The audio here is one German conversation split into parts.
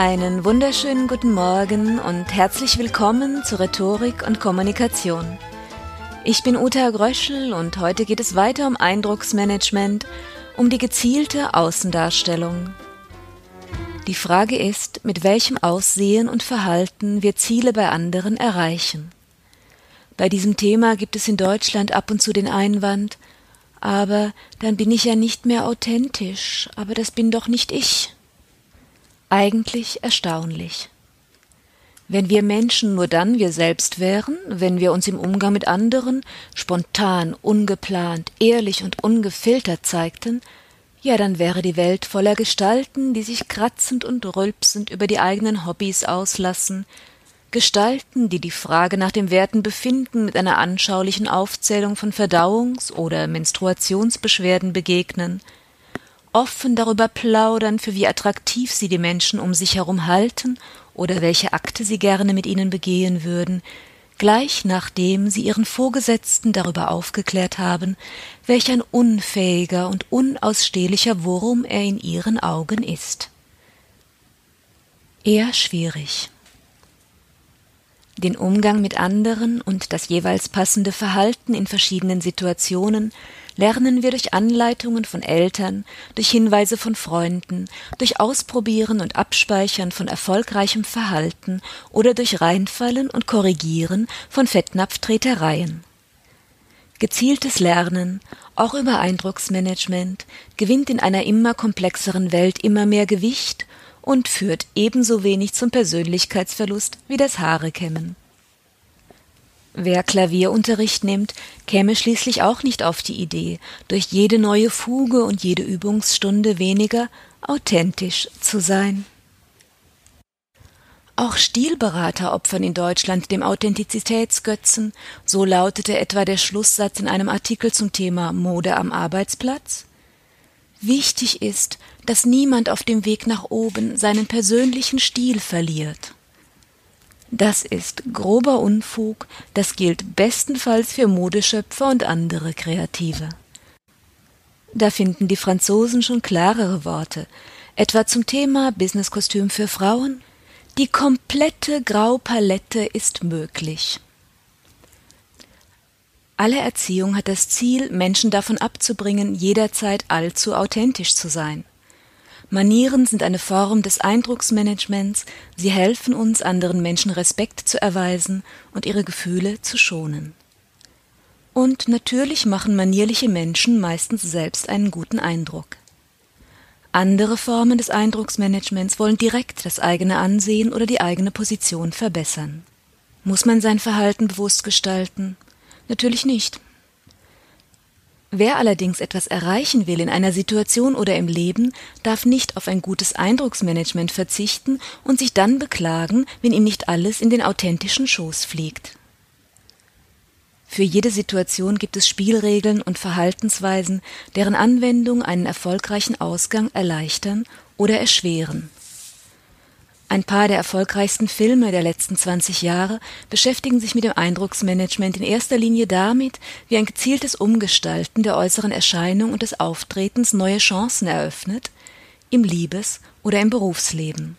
Einen wunderschönen guten Morgen und herzlich willkommen zu Rhetorik und Kommunikation. Ich bin Uta Gröschel und heute geht es weiter um Eindrucksmanagement, um die gezielte Außendarstellung. Die Frage ist, mit welchem Aussehen und Verhalten wir Ziele bei anderen erreichen. Bei diesem Thema gibt es in Deutschland ab und zu den Einwand, aber dann bin ich ja nicht mehr authentisch, aber das bin doch nicht ich. Eigentlich erstaunlich. Wenn wir Menschen nur dann wir selbst wären, wenn wir uns im Umgang mit anderen spontan, ungeplant, ehrlich und ungefiltert zeigten, ja, dann wäre die Welt voller Gestalten, die sich kratzend und rülpsend über die eigenen Hobbys auslassen, Gestalten, die die Frage nach dem werten Befinden mit einer anschaulichen Aufzählung von Verdauungs- oder Menstruationsbeschwerden begegnen, offen darüber plaudern, für wie attraktiv sie die Menschen um sich herum halten oder welche Akte sie gerne mit ihnen begehen würden, gleich nachdem sie ihren Vorgesetzten darüber aufgeklärt haben, welch ein unfähiger und unausstehlicher Wurm er in ihren Augen ist. Eher schwierig. Den Umgang mit anderen und das jeweils passende Verhalten in verschiedenen Situationen lernen wir durch Anleitungen von Eltern, durch Hinweise von Freunden, durch Ausprobieren und Abspeichern von erfolgreichem Verhalten oder durch Reinfallen und Korrigieren von Fettnapftretereien. Gezieltes Lernen, auch über Eindrucksmanagement, gewinnt in einer immer komplexeren Welt immer mehr Gewicht und führt ebenso wenig zum Persönlichkeitsverlust wie das Haarekämmen. Wer Klavierunterricht nimmt, käme schließlich auch nicht auf die Idee, durch jede neue Fuge und jede Übungsstunde weniger authentisch zu sein. Auch Stilberater opfern in Deutschland dem Authentizitätsgötzen, so lautete etwa der Schlusssatz in einem Artikel zum Thema Mode am Arbeitsplatz. Wichtig ist, dass niemand auf dem Weg nach oben seinen persönlichen Stil verliert. Das ist grober Unfug, das gilt bestenfalls für Modeschöpfer und andere Kreative. Da finden die Franzosen schon klarere Worte, etwa zum Thema Businesskostüm für Frauen. Die komplette Graupalette ist möglich. Alle Erziehung hat das Ziel, Menschen davon abzubringen, jederzeit allzu authentisch zu sein. Manieren sind eine Form des Eindrucksmanagements, sie helfen uns, anderen Menschen Respekt zu erweisen und ihre Gefühle zu schonen. Und natürlich machen manierliche Menschen meistens selbst einen guten Eindruck. Andere Formen des Eindrucksmanagements wollen direkt das eigene Ansehen oder die eigene Position verbessern. Muss man sein Verhalten bewusst gestalten? Natürlich nicht. Wer allerdings etwas erreichen will in einer Situation oder im Leben, darf nicht auf ein gutes Eindrucksmanagement verzichten und sich dann beklagen, wenn ihm nicht alles in den authentischen Schoß fliegt. Für jede Situation gibt es Spielregeln und Verhaltensweisen, deren Anwendung einen erfolgreichen Ausgang erleichtern oder erschweren. Ein paar der erfolgreichsten Filme der letzten 20 Jahre beschäftigen sich mit dem Eindrucksmanagement in erster Linie damit, wie ein gezieltes Umgestalten der äußeren Erscheinung und des Auftretens neue Chancen eröffnet, im Liebes- oder im Berufsleben.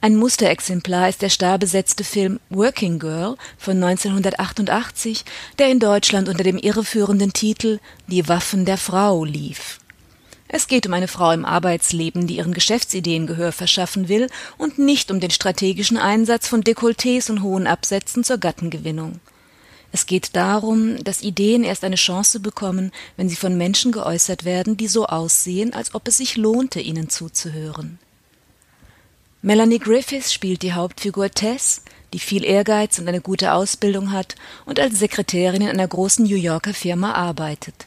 Ein Musterexemplar ist der starbesetzte Film Working Girl von 1988, der in Deutschland unter dem irreführenden Titel Die Waffen der Frau lief. Es geht um eine Frau im Arbeitsleben, die ihren Geschäftsideen Gehör verschaffen will und nicht um den strategischen Einsatz von Dekolletés und hohen Absätzen zur Gattengewinnung. Es geht darum, dass Ideen erst eine Chance bekommen, wenn sie von Menschen geäußert werden, die so aussehen, als ob es sich lohnte, ihnen zuzuhören. Melanie Griffiths spielt die Hauptfigur Tess, die viel Ehrgeiz und eine gute Ausbildung hat und als Sekretärin in einer großen New Yorker Firma arbeitet.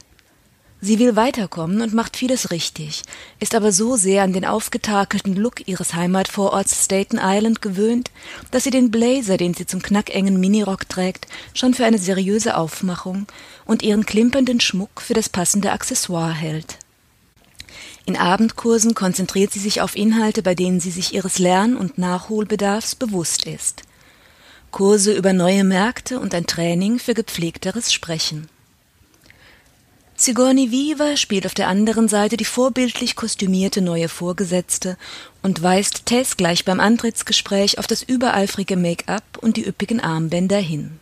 Sie will weiterkommen und macht vieles richtig, ist aber so sehr an den aufgetakelten Look ihres Heimatvororts Staten Island gewöhnt, dass sie den Blazer, den sie zum knackengen Minirock trägt, schon für eine seriöse Aufmachung und ihren klimpernden Schmuck für das passende Accessoire hält. In Abendkursen konzentriert sie sich auf Inhalte, bei denen sie sich ihres Lern- und Nachholbedarfs bewusst ist. Kurse über neue Märkte und ein Training für gepflegteres Sprechen. Sigourney Weaver spielt auf der anderen Seite die vorbildlich kostümierte neue Vorgesetzte und weist Tess gleich beim Antrittsgespräch auf das übereifrige Make-up und die üppigen Armbänder hin.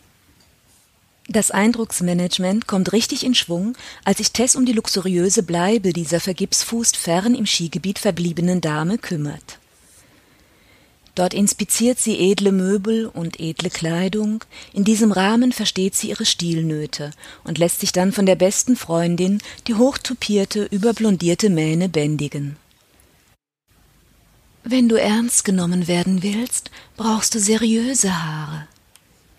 Das Eindrucksmanagement kommt richtig in Schwung, als sich Tess um die luxuriöse Bleibe dieser vergipsfußt fern im Skigebiet verbliebenen Dame kümmert Dort inspiziert sie edle Möbel und edle Kleidung, in diesem Rahmen versteht sie ihre Stilnöte und lässt sich dann von der besten Freundin die hochtupierte, überblondierte Mähne bändigen. Wenn du ernst genommen werden willst, brauchst du seriöse Haare.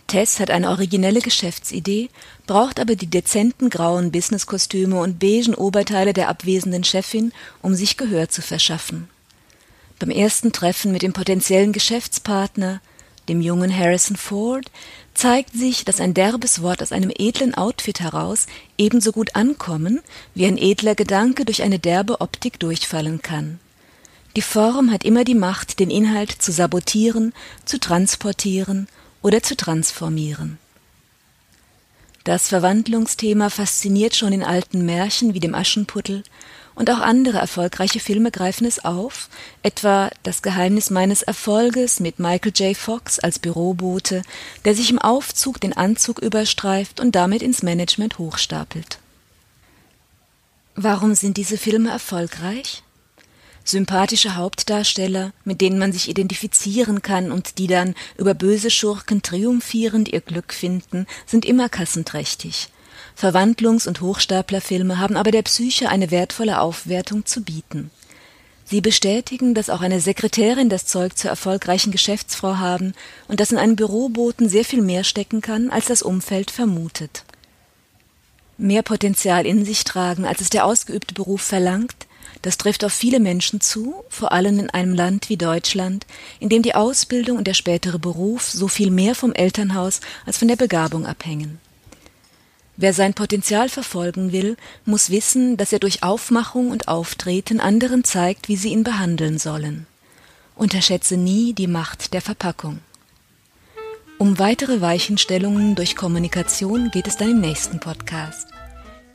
Tess hat eine originelle Geschäftsidee, braucht aber die dezenten grauen Businesskostüme und beigen Oberteile der abwesenden Chefin, um sich Gehör zu verschaffen. Beim ersten Treffen mit dem potenziellen Geschäftspartner, dem jungen Harrison Ford, zeigt sich, dass ein derbes Wort aus einem edlen Outfit heraus ebenso gut ankommen, wie ein edler Gedanke durch eine derbe Optik durchfallen kann. Die Form hat immer die Macht, den Inhalt zu sabotieren, zu transportieren oder zu transformieren. Das Verwandlungsthema fasziniert schon in alten Märchen wie dem Aschenputtel und auch andere erfolgreiche Filme greifen es auf, etwa Das Geheimnis meines Erfolges mit Michael J. Fox als Bürobote, der sich im Aufzug den Anzug überstreift und damit ins Management hochstapelt. Warum sind diese Filme erfolgreich? Sympathische Hauptdarsteller, mit denen man sich identifizieren kann und die dann über böse Schurken triumphierend ihr Glück finden, sind immer kassenträchtig. Verwandlungs- und Hochstaplerfilme haben aber der Psyche eine wertvolle Aufwertung zu bieten. Sie bestätigen, dass auch eine Sekretärin das Zeug zur erfolgreichen Geschäftsfrau haben und dass in einem Büroboten sehr viel mehr stecken kann, als das Umfeld vermutet. Mehr Potenzial in sich tragen, als es der ausgeübte Beruf verlangt, das trifft auf viele Menschen zu, vor allem in einem Land wie Deutschland, in dem die Ausbildung und der spätere Beruf so viel mehr vom Elternhaus als von der Begabung abhängen. Wer sein Potenzial verfolgen will, muss wissen, dass er durch Aufmachung und Auftreten anderen zeigt, wie sie ihn behandeln sollen. Unterschätze nie die Macht der Verpackung. Um weitere Weichenstellungen durch Kommunikation geht es dann im nächsten Podcast.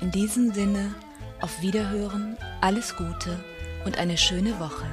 In diesem Sinne, auf Wiederhören, alles Gute und eine schöne Woche.